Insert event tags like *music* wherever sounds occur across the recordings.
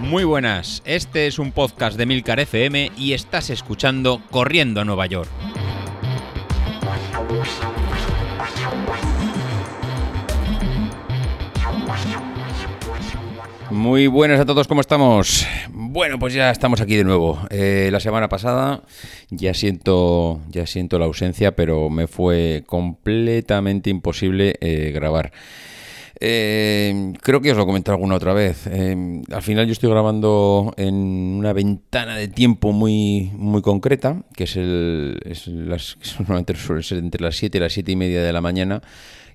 Muy buenas, este es un podcast de Milcar FM y estás escuchando Corriendo a Nueva York. Muy buenas a todos, ¿cómo estamos? Bueno, pues ya estamos aquí de nuevo. Eh, la semana pasada ya siento, ya siento la ausencia, pero me fue completamente imposible eh, grabar. Eh, creo que os lo he comentado alguna otra vez. Eh, al final yo estoy grabando en una ventana de tiempo muy, muy concreta, que es el, es las, suele ser entre las 7 y las 7 y media de la mañana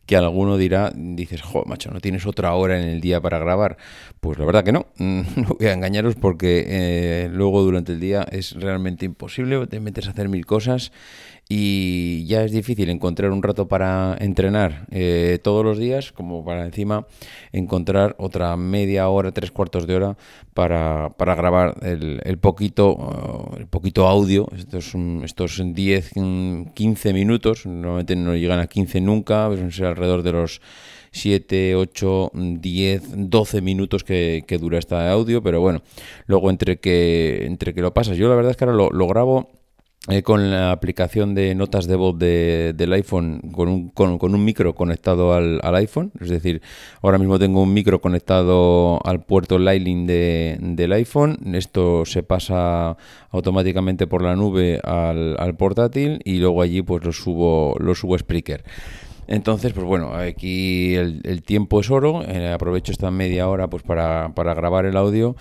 que alguno dirá, dices, jo, macho, ¿no tienes otra hora en el día para grabar? Pues la verdad que no, *laughs* no voy a engañaros porque eh, luego durante el día es realmente imposible, te metes a hacer mil cosas y ya es difícil encontrar un rato para entrenar eh, todos los días, como para encima encontrar otra media hora, tres cuartos de hora para, para grabar el, poquito, uh, el poquito audio, estos, estos 10, 15 minutos, normalmente no llegan a 15 nunca, alrededor de los 7, 8, 10, 12 minutos que, dura este audio, pero bueno, luego entre que, entre que lo pasas, yo la verdad es que ahora lo, grabo eh, con la aplicación de notas de voz de, del iPhone con un, con, con un micro conectado al, al, iPhone. Es decir, ahora mismo tengo un micro conectado al puerto Lightning de, del iPhone. Esto se pasa automáticamente por la nube al, al portátil y luego allí pues lo subo, lo subo a Spreaker. Entonces, pues bueno, aquí el, el tiempo es oro. Eh, aprovecho esta media hora pues para, para grabar el audio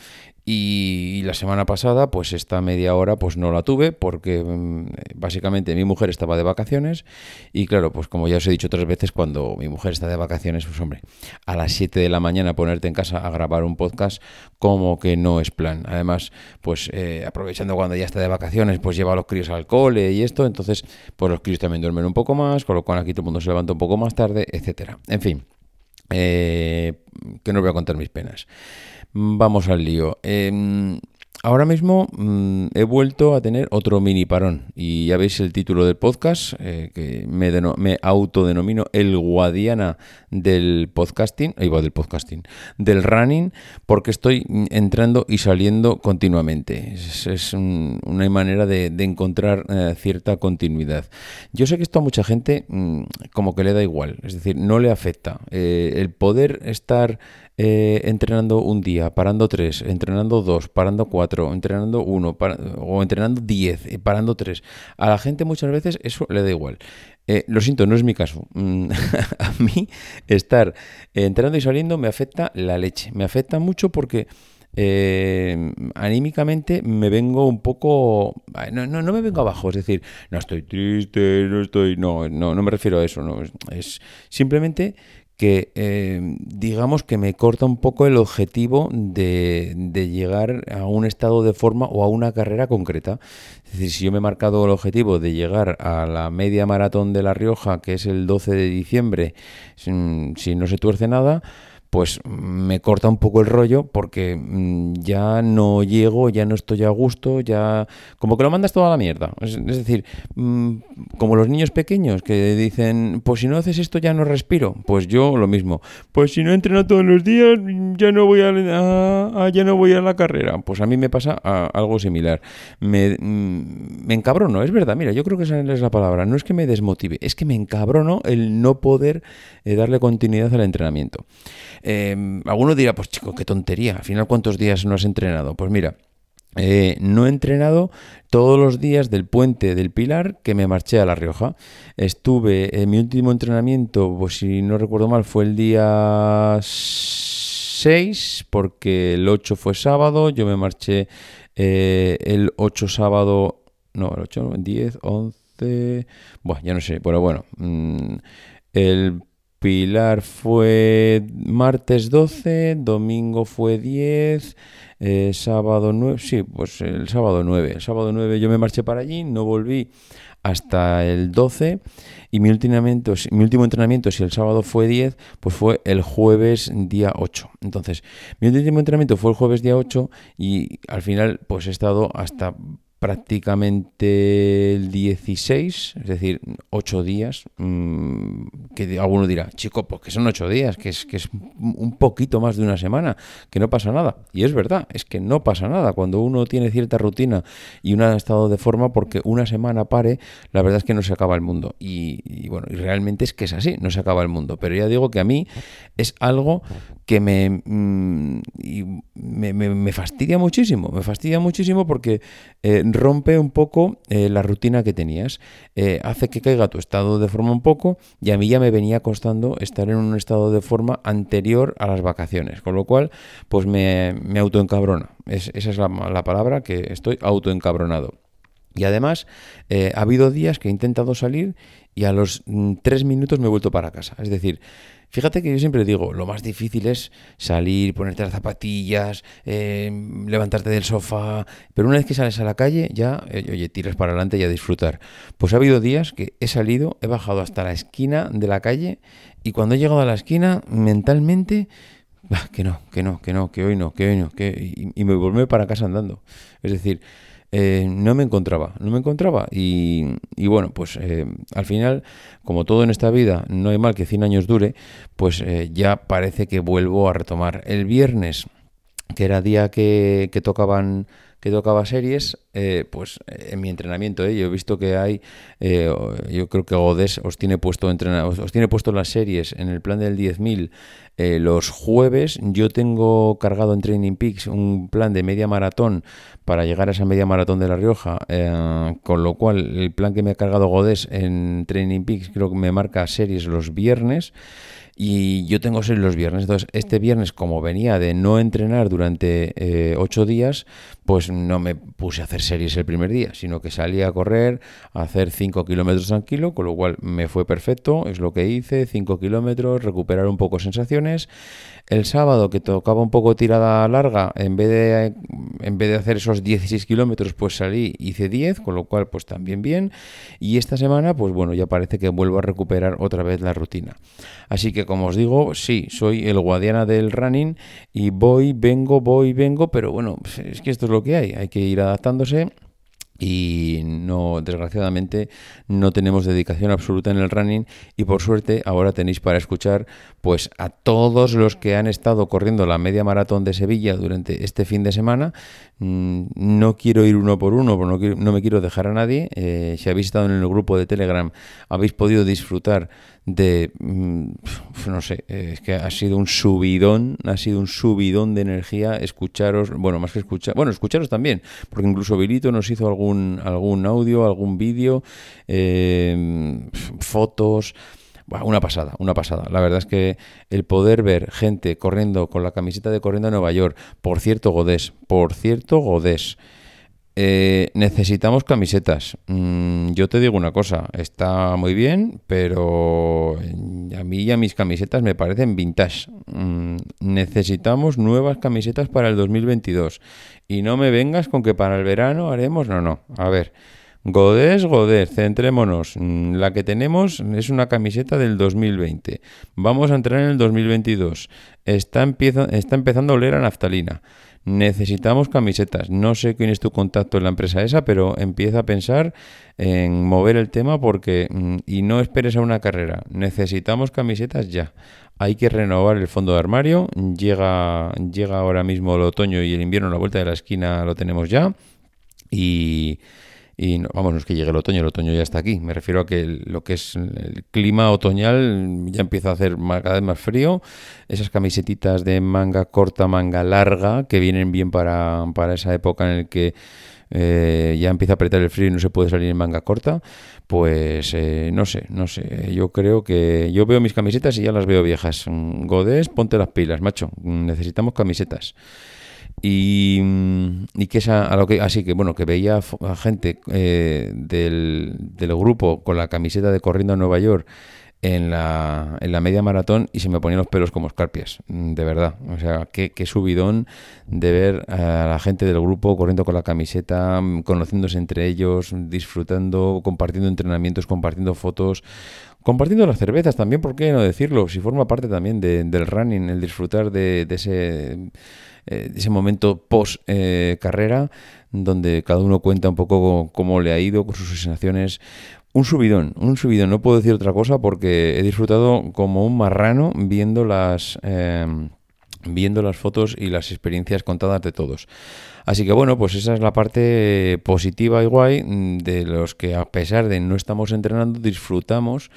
y la semana pasada, pues esta media hora, pues no la tuve porque mm, básicamente mi mujer estaba de vacaciones y claro, pues como ya os he dicho otras veces, cuando mi mujer está de vacaciones, pues hombre, a las 7 de la mañana ponerte en casa a grabar un podcast como que no es plan. Además, pues eh, aprovechando cuando ya está de vacaciones, pues lleva a los críos al cole y esto, entonces pues los críos también duermen un poco más, con lo cual aquí todo el mundo se levanta un poco más tarde, etcétera. En fin, eh, que no voy a contar mis penas. Vamos al lío. Eh, ahora mismo mmm, he vuelto a tener otro mini parón y ya veis el título del podcast eh, que me, me, autodenomino el Guadiana del podcasting, ahí va del podcasting, del running, porque estoy entrando y saliendo continuamente. Es, es un, una manera de, encontrar eh, cierta continuidad. Yo sé que esto a mucha gente mmm, como que le da igual, es decir, no le afecta. Eh, el poder estar eh, entrenando un día, parando tres, entrenando dos, parando cuatro, entrenando uno, para, o entrenando diez, parando tres. A la gente muchas veces eso le da igual. Eh, lo siento, no es mi caso. *laughs* a mí estar entrando y saliendo me afecta la leche. Me afecta mucho porque... Eh, anímicamente me vengo un poco no, no, no, me vengo abajo es decir no estoy triste no estoy no no, no me refiero a eso no es simplemente que eh, digamos que me corta un poco el objetivo de, de, llegar a un estado de forma o a una carrera concreta. Es decir, si yo me he marcado el objetivo de llegar a la media maratón de La Rioja, que es el 12 de diciembre, si no se tuerce nada, pues me corta un poco el rollo porque mmm, ya no llego, ya no estoy a gusto, ya como que lo mandas toda la mierda. Es, decir, mmm, como los niños pequeños que dicen, pues si no haces esto ya no respiro, pues yo lo mismo. Pues si no entreno todos los días ya no voy a, a, a ya no voy a la carrera. Pues a mí me pasa a, algo similar. Me, mmm, me encabrono, es verdad. Mira, yo creo que esa es la palabra. No es que me desmotive, es que me encabrono el no poder eh, darle continuidad al entrenamiento. Eh, alguno dirá, pues chico, qué tontería, al final cuántos días no has entrenado. Pues mira, eh, no he entrenado todos los días del puente del Pilar que me marché a La Rioja. Estuve en mi último entrenamiento, pues si no recuerdo mal, fue el día 6, porque el 8 fue sábado, yo me marché eh, el 8 sábado, no, el 8, 10, 11, bueno, ya no sé, pero bueno, mmm, el Pilar fue martes 12, domingo fue 10, eh, sábado 9, sí, pues el sábado 9. El sábado 9 yo me marché para allí, no volví hasta el 12 y mi, mi último entrenamiento, si el sábado fue 10, pues fue el jueves día 8. Entonces, mi último entrenamiento fue el jueves día 8 y al final pues he estado hasta prácticamente el 16, es decir, 8 días, mm, que alguno dirá, chico, pues que son 8 días, que es, que es un poquito más de una semana, que no pasa nada. Y es verdad, es que no pasa nada. Cuando uno tiene cierta rutina y un estado de forma, porque una semana pare, la verdad es que no se acaba el mundo. Y, bueno, y realmente es que es así, no se acaba el mundo. Pero ya digo que a mí es algo que me, mm, me, me, fastidia muchísimo, me fastidia muchísimo porque eh, rompe un poco eh, la rutina que tenías, eh, hace que caiga tu estado de forma un poco y a mí ya me venía costando estar en un estado de forma anterior a las vacaciones, con lo cual pues me, me autoencabrona, esa es la, la palabra que estoy autoencabronado. Y además, ha habido días que he intentado salir y a los mm, tres minutos me he vuelto para casa. Es decir, Fíjate que yo siempre digo, lo más difícil es salir, ponerte las zapatillas, eh, levantarte del sofá, pero una vez que sales a la calle ya, eh, oye, tiras para adelante y a disfrutar. Pues ha habido días que he salido, he bajado hasta la esquina de la calle y cuando he llegado a la esquina, mentalmente, que no, que no, que no, que hoy no, que hoy no, que, y, y me volví para casa andando. Es decir, eh, no me encontraba, no me encontraba. Y, bueno, pues eh, al final, como todo en esta vida, no hay mal que 100 años dure, pues eh, ya parece que vuelvo a retomar. El viernes, que era día que, que tocaban que tocaba series, eh, pues en mi entrenamiento, eh, yo he visto que hay, eh, yo creo que Godes os tiene puesto os tiene puesto las series en el plan del 10.000 los jueves. Yo tengo cargado en Training Peaks un plan de media maratón para llegar a esa media maratón de La Rioja, con lo cual el plan que me ha cargado Godes en Training Peaks creo que me marca series los viernes. Y yo tengo series los viernes. Entonces, este viernes, como venía de no entrenar durante eh, ocho días, pues no me puse a hacer series el primer día, sino que salí a correr, a hacer cinco kilómetros tranquilo, con lo cual me fue perfecto. Es lo que hice, cinco kilómetros, recuperar un poco sensaciones. El sábado, que tocaba un poco tirada larga, en vez de, en vez de hacer esos 16 kilómetros, pues salí, hice 10, con lo cual, pues también bien. Y esta semana, pues bueno, ya parece que vuelvo a recuperar otra vez la rutina. Así que, como os digo, sí, soy el guadiana del running y voy, vengo, voy, vengo, pero bueno, es que esto es lo que hay, hay que ir adaptándose y no desgraciadamente no tenemos dedicación absoluta en el running y por suerte ahora tenéis para escuchar pues a todos los que han estado corriendo la media maratón de Sevilla durante este fin de semana. Mm, no quiero ir uno por uno no, no me quiero dejar a nadie. Eh, si habéis estado en el grupo de Telegram habéis podido disfrutar de, mm, no sé, es que ha sido un subidón, ha sido un subidón de energía escucharos, bueno, más que escuchar, bueno, escucharos también, porque incluso Vilito nos hizo algún, algún audio, algún vídeo, eh, fotos, una pasada, una pasada. La verdad es que el poder ver gente corriendo con la camiseta de corriendo a Nueva York, por cierto, Godés, por cierto, Godés. Eh, necesitamos camisetas. Mm, yo te digo una cosa, está muy bien, pero a mí y a mis camisetas me parecen vintage. Mm, necesitamos nuevas camisetas para el 2022. Y no me vengas con que para el verano haremos... No, no. A ver. Godés, Godés, centrémonos. Mm, la que tenemos es una camiseta del 2020. Vamos a entrar en el 2022. Está, empieza, está empezando a oler a naftalina necesitamos camisetas. No sé quién es tu contacto en la empresa esa, pero empieza a pensar en mover el tema porque mm, y no esperes a una carrera. Necesitamos camisetas ya. Hay que renovar el fondo de armario. Llega, llega ahora mismo el otoño y el invierno a la vuelta de la esquina lo tenemos ya. Y y vamos, no es que llegue el otoño, el otoño ya está aquí. Me refiero a que lo que es el clima otoñal ya empieza a hacer cada vez más frío. Esas camisetitas de manga corta, manga larga, que vienen bien para, para esa época en la que eh, ya empieza a apretar el frío y no se puede salir en manga corta, pues eh, no sé, no sé. Yo creo que yo veo mis camisetas y ya las veo viejas. Godés, ponte las pilas, macho. Necesitamos camisetas. Y, que esa, a lo que, así que bueno, que veía a gente eh, del, del, grupo con la camiseta de Corriendo a Nueva York en la, en la media maratón y se me ponían los pelos como escarpias, mm, de verdad. O sea, qué, qué subidón de ver a la gente del grupo corriendo con la camiseta, mm, conociéndose entre ellos, disfrutando, compartiendo entrenamientos, compartiendo fotos. Compartiendo las cervezas también, ¿por qué no decirlo? Si forma parte también del running, el disfrutar de, de ese eh, ese momento post eh, carrera donde cada uno cuenta un poco cómo le ha ido, con sus sensaciones. Un subidón, un subidón, no puedo decir otra cosa porque he disfrutado como un marrano viendo las... Eh, viendo las fotos y las experiencias contadas de todos. Así que bueno, pues esa es la parte positiva y guay de los que a pesar de no estamos entrenando, disfrutamos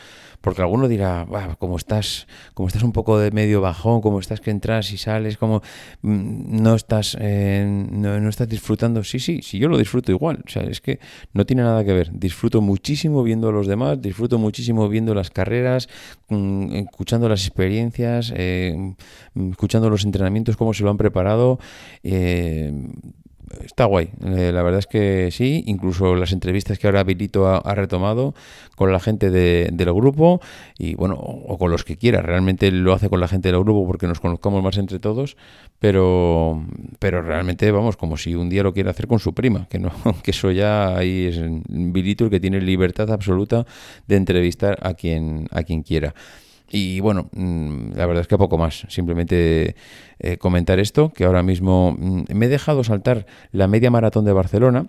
porque alguno dirá, como estás, como estás un poco de medio bajón, como estás que entras y sales, como mm, no estás, no, estás disfrutando. Sí, sí, sí, yo lo disfruto igual. O sea, es que no tiene nada que ver. Disfruto muchísimo viendo a los demás, disfruto muchísimo viendo las carreras, mm, escuchando las experiencias, eh, mm, escuchando los entrenamientos, cómo se lo han preparado. Eh, está guay. Eh, la verdad es que sí, incluso las entrevistas que ahora Habilito ha, retomado con la gente del grupo y bueno, o, con los que quiera. Realmente lo hace con la gente del grupo porque nos conozcamos más entre todos, pero, pero realmente vamos, como si un día lo quiera hacer con su prima, que no, *laughs* que eso ya ahí es Habilito el que tiene libertad absoluta de entrevistar a quien, a quien quiera. Y bueno, mm, la verdad es que poco más. Simplemente eh, comentar esto, que ahora mismo mm, me he dejado saltar la media maratón de Barcelona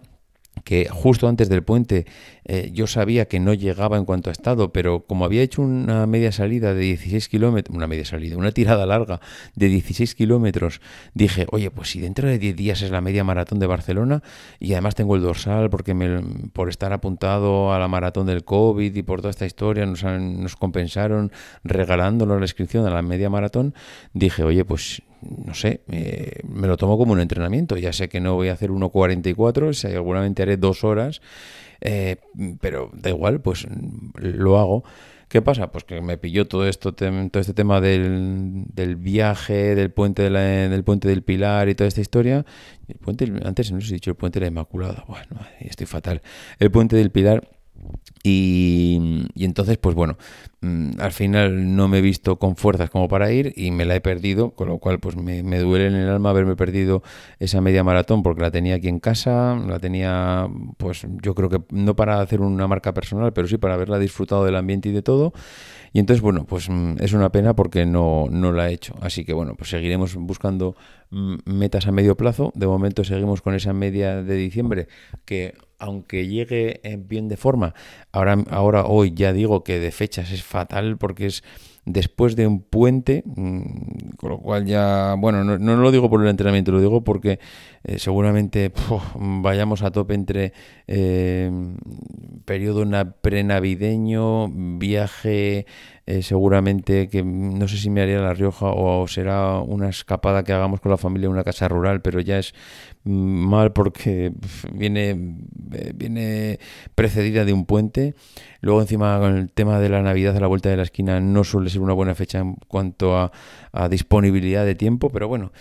que justo antes del puente eh, yo sabía que no llegaba en cuanto a estado, pero como había hecho una media salida de 16 kilómetros, una media salida, una tirada larga de 16 kilómetros, dije, oye, pues si dentro de 10 días es la media maratón de Barcelona y además tengo el dorsal porque me, por estar apuntado a la maratón del COVID y por toda esta historia nos, nos compensaron regalándonos la inscripción a la media maratón, dije, oye, pues no sé, me lo tomo como un entrenamiento. Ya sé que no voy a hacer 1.44, seguramente haré dos horas, eh, pero da igual, pues lo hago. ¿Qué pasa? Pues que me pilló todo esto, todo este tema del, del viaje, del puente del puente del Pilar y toda esta historia. El puente, antes no si he dicho el puente de la Inmaculada. Bueno, estoy fatal. El puente del Pilar y, entonces, pues bueno, mm, al final no me he visto con fuerzas como para ir y me la he perdido, con lo cual pues me, duele en el alma haberme perdido esa media maratón porque la tenía aquí en casa, la tenía pues yo creo que no para hacer una marca personal, pero sí para haberla disfrutado del ambiente y de todo. Y entonces, bueno, pues mm, es una pena porque no, no la he hecho. Así que bueno, pues seguiremos buscando mm, metas a medio plazo. De momento seguimos con esa media de diciembre que aunque llegue bien de forma, ahora, ahora hoy ya digo que de fechas es fatal porque es después de un puente, mm, con lo cual ya, bueno, no, no lo digo por el entrenamiento, lo digo porque eh, seguramente *laughs* vayamos a tope entre eh, periodo prenavideño, viaje, eh, seguramente que no sé si me haría La Rioja o será una escapada que hagamos con la familia en una casa rural, pero ya es mm, mal porque viene, viene precedida de un puente. Luego encima con el tema de la Navidad a la vuelta de la esquina no suele ser una buena fecha en cuanto a, disponibilidad de tiempo, pero bueno,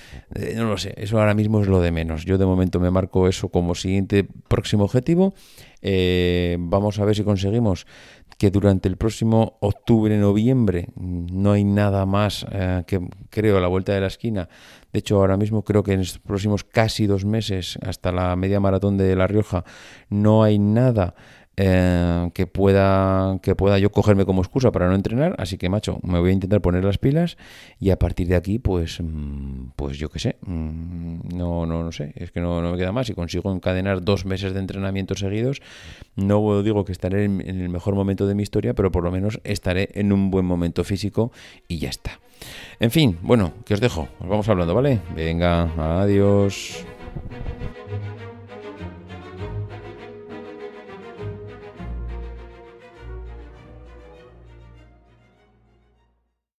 no lo sé, eso ahora mismo es lo de menos. Yo de momento me marco eso como siguiente próximo objetivo. Eh, vamos a ver si conseguimos que durante el próximo octubre, noviembre, no hay nada más eh, que creo a la vuelta de la esquina. De hecho, ahora mismo creo que en estos próximos casi dos meses, hasta la media maratón de La Rioja, no hay nada eh, que pueda que pueda yo cogerme como excusa para no entrenar. Así que macho me voy a intentar poner las pilas y a partir de aquí pues mm, pues yo qué sé. Mm, no no no sé. Es que no, me queda más. Si consigo encadenar dos meses de entrenamiento seguidos no digo que estaré en, en el mejor momento de mi historia pero por lo menos estaré en un buen momento físico y ya está. En fin bueno que os dejo os vamos hablando vale venga adiós